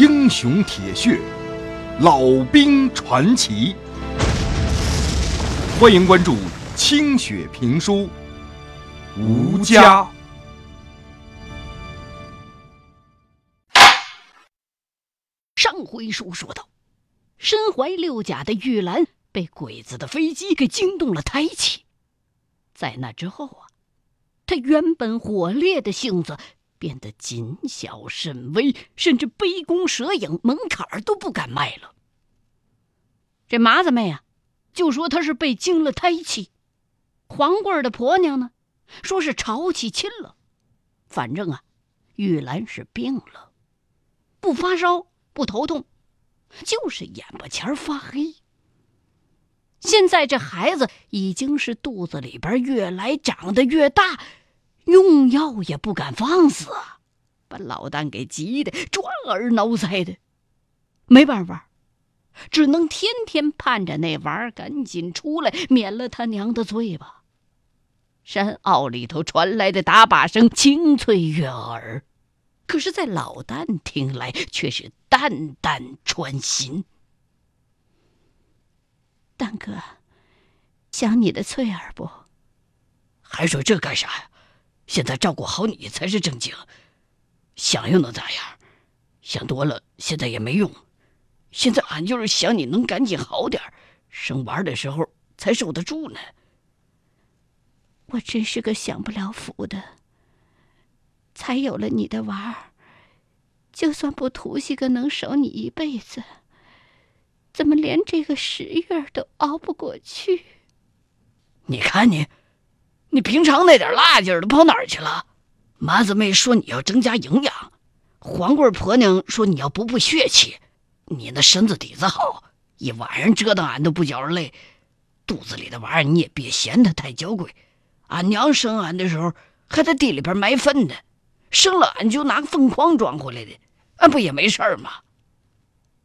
英雄铁血，老兵传奇。欢迎关注清雪评书《吴家》。上回书说到，身怀六甲的玉兰被鬼子的飞机给惊动了胎气，在那之后啊，他原本火烈的性子。变得谨小慎微，甚至杯弓蛇影，门槛儿都不敢迈了。这麻子妹啊，就说她是被惊了胎气；黄贵儿的婆娘呢，说是潮气侵了。反正啊，玉兰是病了，不发烧，不头痛，就是眼巴前发黑。现在这孩子已经是肚子里边越来长得越大。用药也不敢放肆啊，把老旦给急的抓耳挠腮的，没办法，只能天天盼着那娃儿赶紧出来，免了他娘的罪吧。山坳里头传来的打靶声清脆悦耳，可是，在老旦听来却是淡淡穿心。旦哥，想你的翠儿不？还说这干啥呀？现在照顾好你才是正经，想又能咋样？想多了现在也没用。现在俺就是想你能赶紧好点生娃的时候才受得住呢。我真是个享不了福的，才有了你的娃儿，就算不图些个能守你一辈子，怎么连这个十月都熬不过去？你看你。你平常那点辣劲儿都跑哪儿去了？麻子妹说你要增加营养，黄贵婆娘说你要补补血气。你那身子底子好，一晚上折腾俺都不觉着累。肚子里的娃儿你也别嫌它太娇贵。俺娘生俺的时候还在地里边埋粪呢，生了俺就拿粪筐装回来的，俺不也没事儿吗？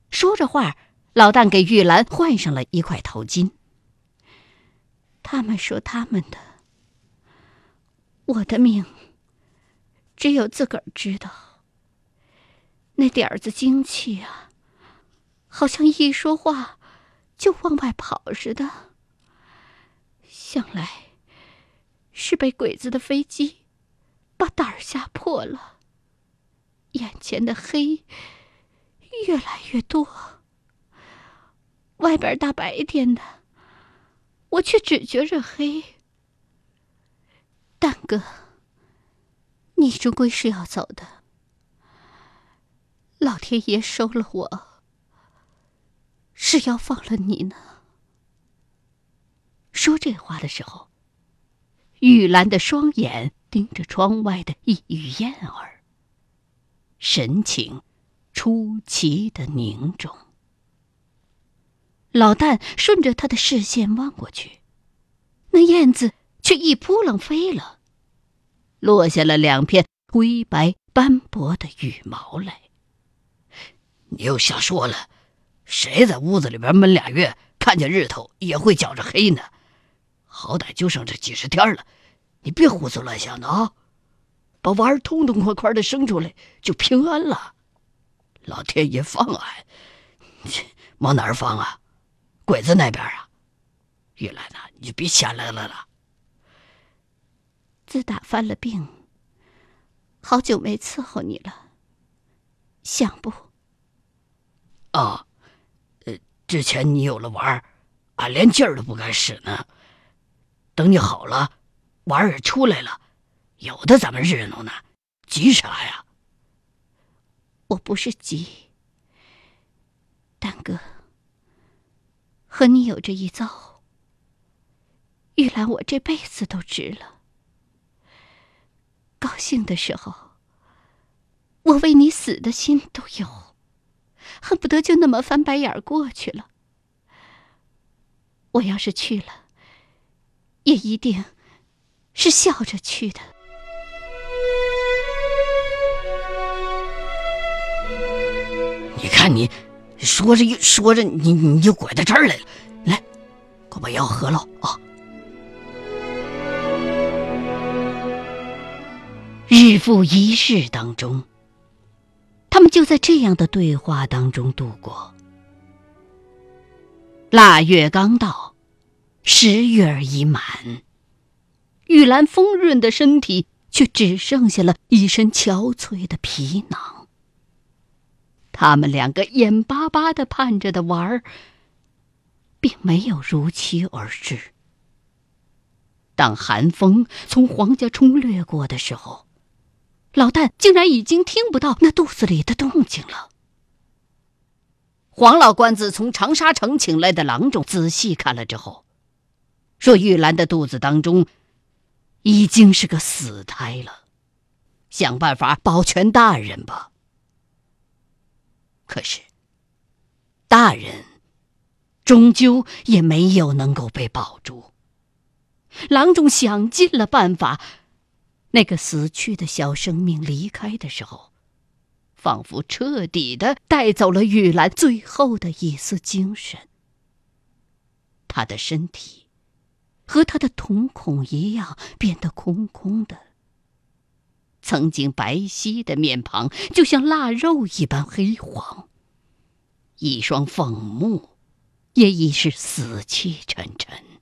说着话，老旦给玉兰换上了一块头巾。他们说他们的。我的命，只有自个儿知道。那点子精气啊，好像一说话就往外跑似的。想来是被鬼子的飞机把胆儿吓破了。眼前的黑越来越多，外边大白天的，我却只觉着黑。蛋哥，你终归是要走的。老天爷收了我，是要放了你呢。说这话的时候，玉兰的双眼盯着窗外的一羽燕儿，神情出奇的凝重。老旦顺着他的视线望过去，那燕子。却一扑棱飞了，落下了两片灰白斑驳的羽毛来。你又瞎说了，谁在屋子里边闷俩月，看见日头也会觉着黑呢？好歹就剩这几十天了，你别胡思乱想的啊！把娃儿痛痛快快的生出来就平安了。老天爷放俺，往哪儿放啊？鬼子那边啊？玉兰呐，你就别瞎乐乐了。自打犯了病，好久没伺候你了，想不？啊，呃，之前你有了娃儿，俺连劲儿都不敢使呢。等你好了，娃儿也出来了，有的咱们热闹呢，急啥呀？我不是急，丹哥，和你有这一遭，玉兰我这辈子都值了。高兴的时候，我为你死的心都有，恨不得就那么翻白眼过去了。我要是去了，也一定是笑着去的。你看，你说着说着，你你就拐到这儿来了。来，快把药喝了啊！日复一日当中，他们就在这样的对话当中度过。腊月刚到，十月已满，玉兰丰润的身体却只剩下了一身憔悴的皮囊。他们两个眼巴巴的盼着的玩儿，并没有如期而至。当寒风从黄家冲掠过的时候，老旦竟然已经听不到那肚子里的动静了。黄老官子从长沙城请来的郎中仔细看了之后，说：“玉兰的肚子当中已经是个死胎了，想办法保全大人吧。”可是，大人终究也没有能够被保住。郎中想尽了办法。那个死去的小生命离开的时候，仿佛彻底的带走了玉兰最后的一丝精神。他的身体和他的瞳孔一样变得空空的，曾经白皙的面庞就像腊肉一般黑黄，一双凤目也已是死气沉沉。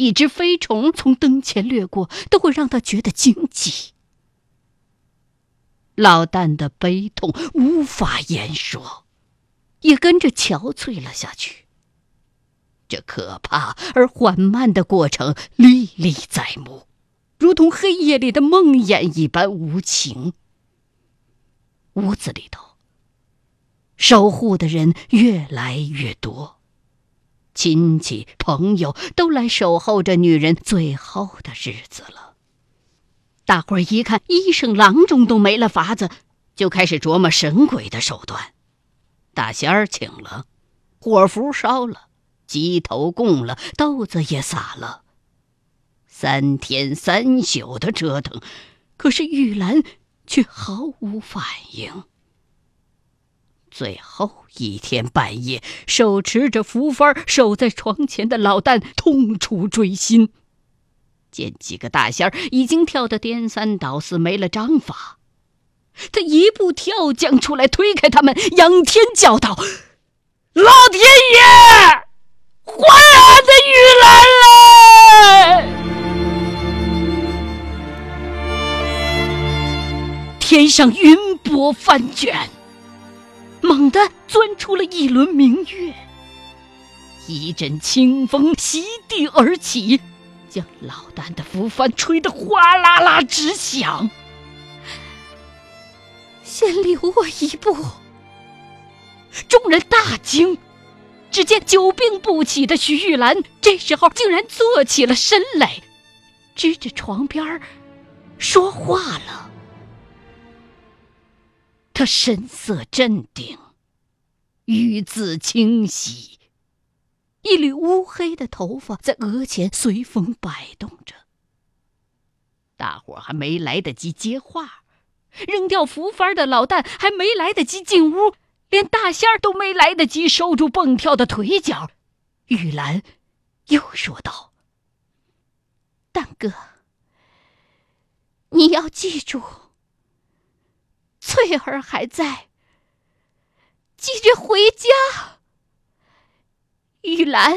一只飞虫从灯前掠过，都会让他觉得惊悸。老旦的悲痛无法言说，也跟着憔悴了下去。这可怕而缓慢的过程历历在目，如同黑夜里的梦魇一般无情。屋子里头，守护的人越来越多。亲戚朋友都来守候着女人最后的日子了。大伙儿一看，医生郎中都没了法子，就开始琢磨神鬼的手段。大仙儿请了，火符烧了，鸡头供了，豆子也撒了。三天三宿的折腾，可是玉兰却毫无反应。最后一天半夜，手持着符幡守在床前的老旦痛楚锥心。见几个大仙儿已经跳得颠三倒四，没了章法，他一步跳将出来，推开他们，仰天叫道：“老天爷，还俺的玉兰来！”天上云波翻卷。猛地钻出了一轮明月，一阵清风席地而起，将老旦的浮帆吹得哗啦啦直响。先留我一步！众人大惊，只见久病不起的徐玉兰这时候竟然坐起了身来，支着床边说话了。他神色镇定，语字清晰，一缕乌黑的头发在额前随风摆动着。大伙还没来得及接话，扔掉福幡的老旦还没来得及进屋，连大仙儿都没来得及收住蹦跳的腿脚。玉兰又说道：“蛋哥，你要记住。”翠儿还在，急着回家。玉兰，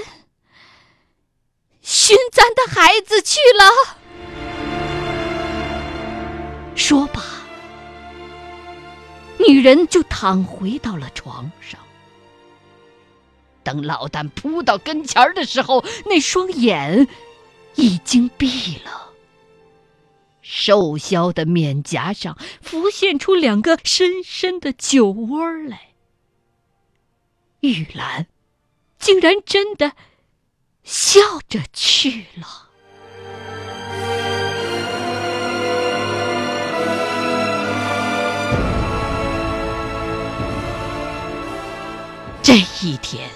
寻咱的孩子去了。说罢，女人就躺回到了床上。等老旦扑到跟前的时候，那双眼已经闭了。瘦削的面颊上浮现出两个深深的酒窝来。玉兰竟然真的笑着去了。这一天，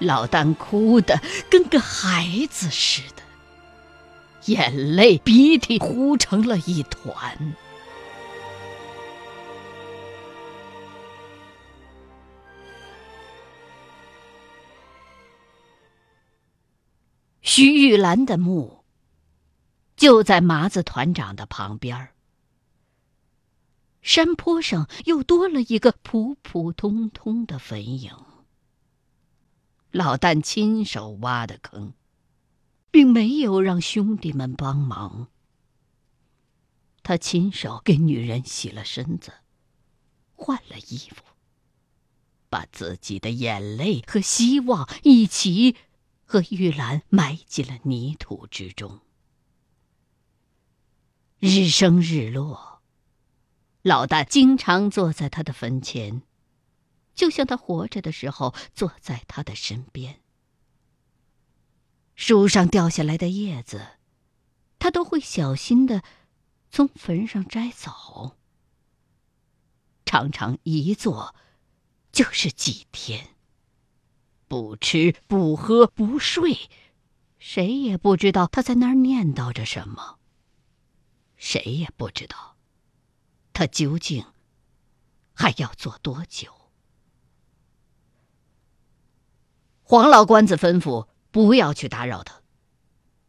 老旦哭得跟个孩子似的。眼泪鼻涕糊成了一团。徐玉兰的墓就在麻子团长的旁边山坡上又多了一个普普通通的坟茔。老旦亲手挖的坑，并没有让兄弟们帮忙。他亲手给女人洗了身子，换了衣服，把自己的眼泪和希望一起和玉兰埋进了泥土之中。日升日落，老大经常坐在他的坟前，就像他活着的时候坐在他的身边。树上掉下来的叶子，他都会小心的从坟上摘走。常常一坐就是几天，不吃不喝不睡，谁也不知道他在那儿念叨着什么。谁也不知道，他究竟还要做多久。黄老官子吩咐不要去打扰他，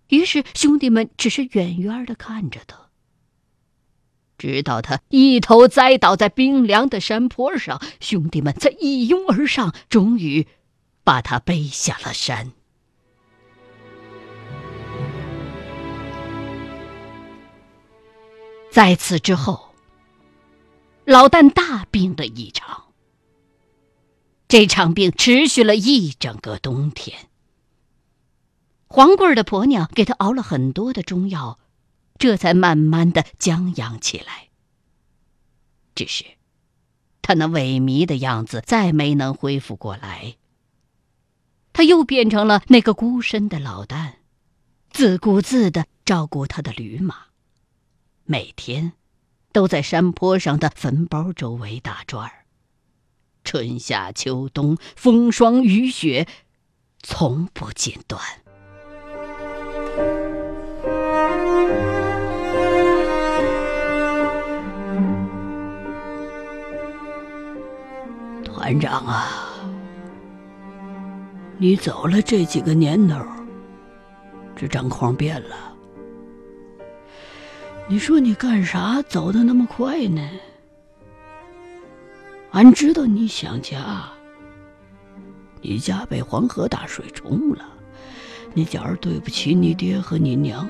于是兄弟们只是远远的看着他，直到他一头栽倒在冰凉的山坡上，兄弟们才一拥而上，终于把他背下了山。在此之后，老旦大病了一场。这场病持续了一整个冬天。黄贵儿的婆娘给他熬了很多的中药，这才慢慢的将养起来。只是，他那萎靡的样子再没能恢复过来。他又变成了那个孤身的老旦，自顾自的照顾他的驴马。每天，都在山坡上的坟包周围打转儿。春夏秋冬，风霜雨雪，从不间断。团长啊，你走了这几个年头，这张况变了。你说你干啥走的那么快呢？俺知道你想家，你家被黄河大水冲了，你觉着对不起你爹和你娘。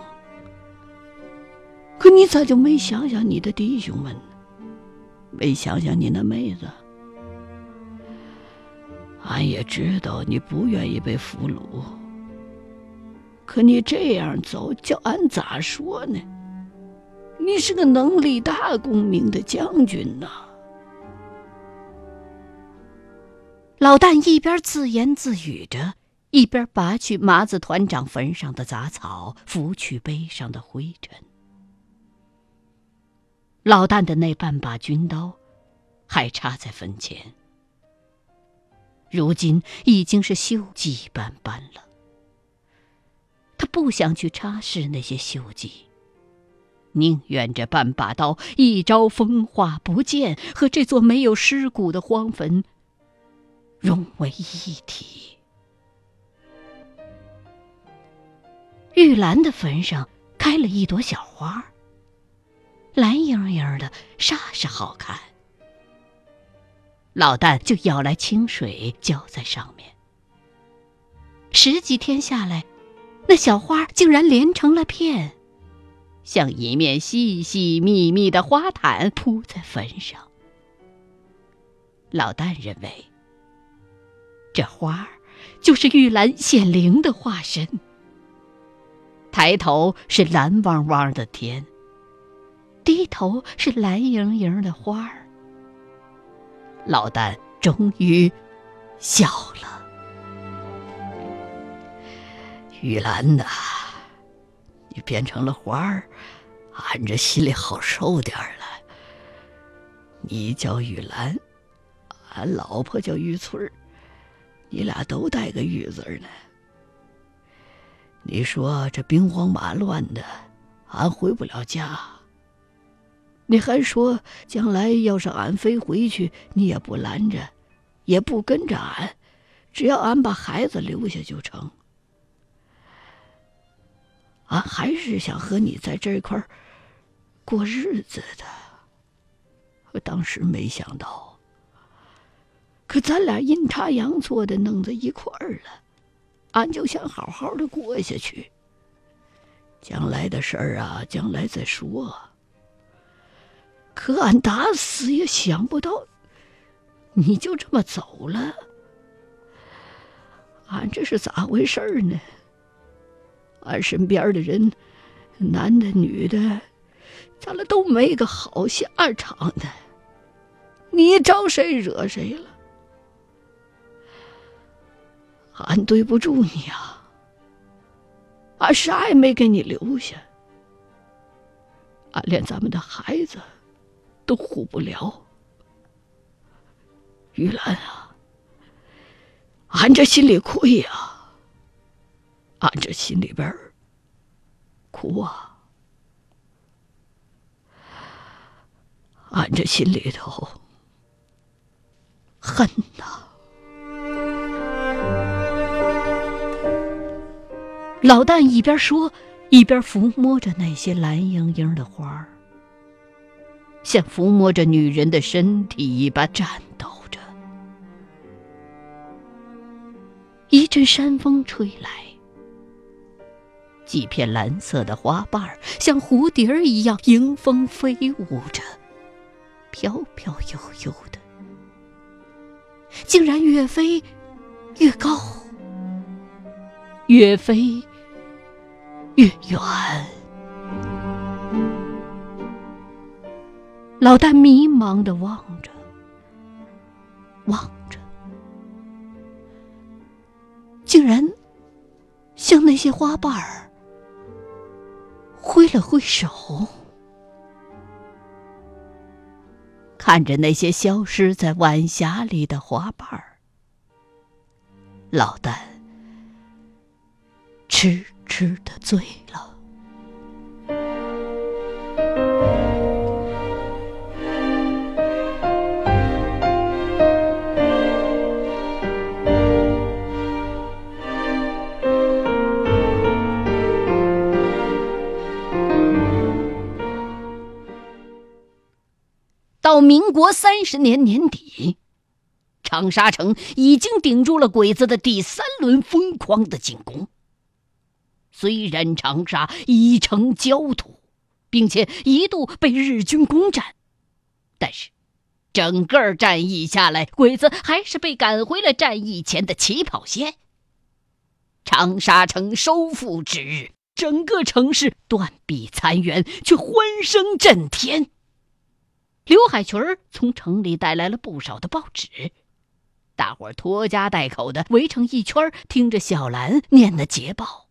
可你咋就没想想你的弟兄们呢？没想想你那妹子？俺也知道你不愿意被俘虏，可你这样走，叫俺咋说呢？你是个能立大功名的将军呐！老旦一边自言自语着，一边拔去麻子团长坟上的杂草，拂去背上的灰尘。老旦的那半把军刀，还插在坟前，如今已经是锈迹斑斑了。他不想去擦拭那些锈迹。宁愿这半把刀一朝风化不见，和这座没有尸骨的荒坟融为一体。玉兰的坟上开了一朵小花，蓝莹莹的，煞是好看。老旦就舀来清水浇在上面，十几天下来，那小花竟然连成了片。像一面细细密密的花毯铺在坟上。老旦认为，这花儿就是玉兰显灵的化身。抬头是蓝汪汪的天，低头是蓝莹莹的花儿。老旦终于笑了。玉兰呐。你变成了花儿，俺这心里好受点儿了。你叫玉兰，俺老婆叫玉翠儿，你俩都带个玉字呢。你说这兵荒马乱的，俺回不了家。你还说将来要是俺非回去，你也不拦着，也不跟着俺，只要俺把孩子留下就成。俺还是想和你在这块儿过日子的。我当时没想到，可咱俩阴差阳错的弄在一块儿了，俺就想好好的过下去。将来的事儿啊，将来再说。可俺打死也想不到，你就这么走了。俺这是咋回事呢？俺身边的人，男的女的，咱俩都没个好下场的。你招谁惹谁了？俺对不住你啊！俺啥也没给你留下，俺连咱们的孩子。都护不了，玉兰啊，俺这心里亏呀，俺这心里边苦啊，俺这心里头恨呐。老旦一边说，一边抚摸着那些蓝莹莹的花儿。像抚摸着女人的身体一般颤抖着。一阵山风吹来，几片蓝色的花瓣儿像蝴蝶儿一样迎风飞舞着，飘飘悠悠的，竟然越飞越高，越飞越远。老旦迷茫的望着，望着，竟然向那些花瓣儿挥了挥手，看着那些消失在晚霞里的花瓣儿，老旦痴痴的醉了。民国三十年年底，长沙城已经顶住了鬼子的第三轮疯狂的进攻。虽然长沙已成焦土，并且一度被日军攻占，但是整个战役下来，鬼子还是被赶回了战役前的起跑线。长沙城收复之日，整个城市断壁残垣，却欢声震天。刘海群儿从城里带来了不少的报纸，大伙儿拖家带口的围成一圈，听着小兰念的捷报，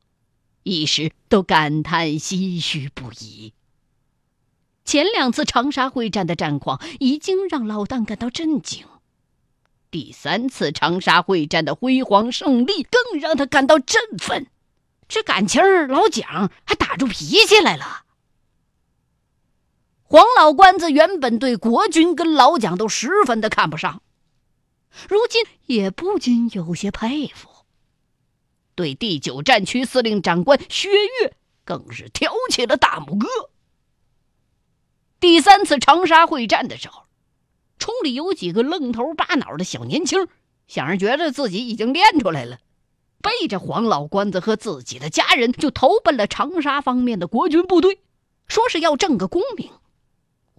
一时都感叹唏嘘不已。前两次长沙会战的战况已经让老旦感到震惊，第三次长沙会战的辉煌胜利更让他感到振奋。这感情老蒋还打出脾气来了。黄老关子原本对国军跟老蒋都十分的看不上，如今也不禁有些佩服。对第九战区司令长官薛岳更是挑起了大拇哥。第三次长沙会战的时候，冲里有几个愣头巴脑的小年轻，想着觉得自己已经练出来了，背着黄老关子和自己的家人就投奔了长沙方面的国军部队，说是要挣个功名。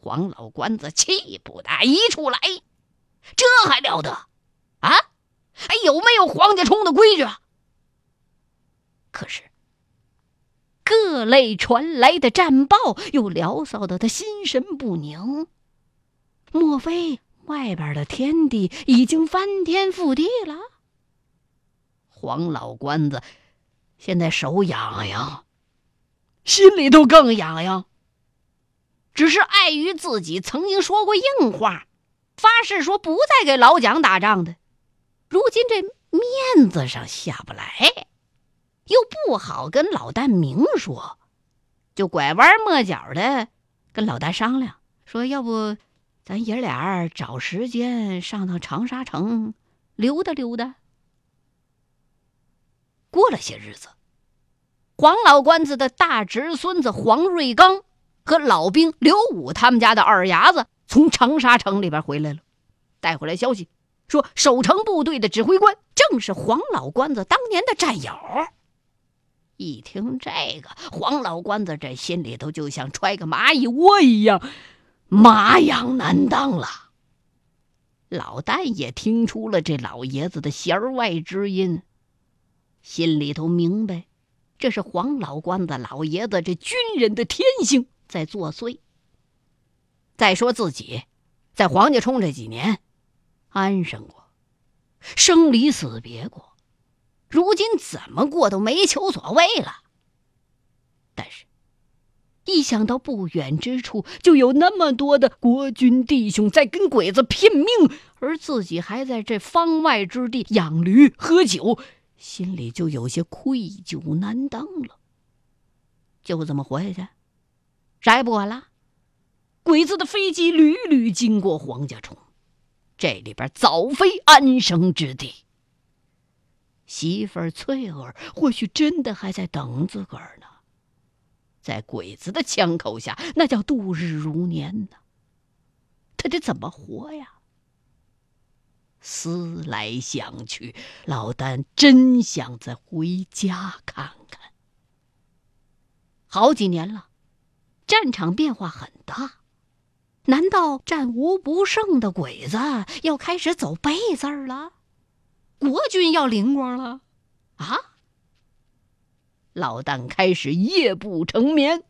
黄老关子气不打一处来，这还了得啊！还有没有黄家冲的规矩啊？可是各类传来的战报又聊骚的他心神不宁。莫非外边的天地已经翻天覆地了？黄老关子现在手痒痒，心里头更痒痒。只是碍于自己曾经说过硬话，发誓说不再给老蒋打仗的，如今这面子上下不来，又不好跟老旦明说，就拐弯抹角的跟老旦商量，说要不咱爷俩找时间上趟长沙城溜达溜达。过了些日子，黄老关子的大侄孙子黄瑞刚。和老兵刘武他们家的二伢子从长沙城里边回来了，带回来消息说，守城部队的指挥官正是黄老关子当年的战友。一听这个，黄老关子这心里头就像揣个蚂蚁窝一样，麻痒难当了。老旦也听出了这老爷子的弦外之音，心里头明白，这是黄老关子老爷子这军人的天性在作祟。再说自己，在黄家冲这几年，安生过，生离死别过。如今怎么过都没求所谓了。但是，一想到不远之处就有那么多的国军弟兄在跟鬼子拼命，而自己还在这方外之地养驴喝酒，心里就有些愧疚难当了。就这么活下去，啥也不管了。鬼子的飞机屡屡经过黄家冲，这里边早非安生之地。媳妇翠儿或许真的还在等自个儿呢，在鬼子的枪口下，那叫度日如年呢。他得怎么活呀？思来想去，老丹真想再回家看看。好几年了，战场变化很大，难道战无不胜的鬼子要开始走背字儿了？国军要灵光了，啊！老旦开始夜不成眠，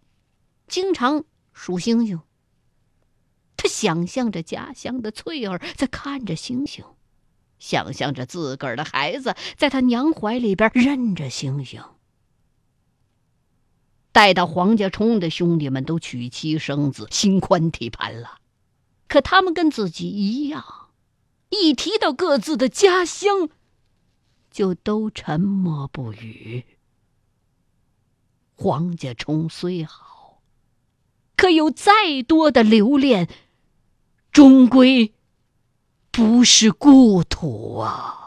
经常数星星。他想象着家乡的翠儿在看着星星，想象着自个儿的孩子在他娘怀里边认着星星。待到黄家冲的兄弟们都娶妻生子，心宽体盘了，可他们跟自己一样，一提到各自的家乡。就都沉默不语。黄家冲虽好，可有再多的留恋，终归不是故土啊！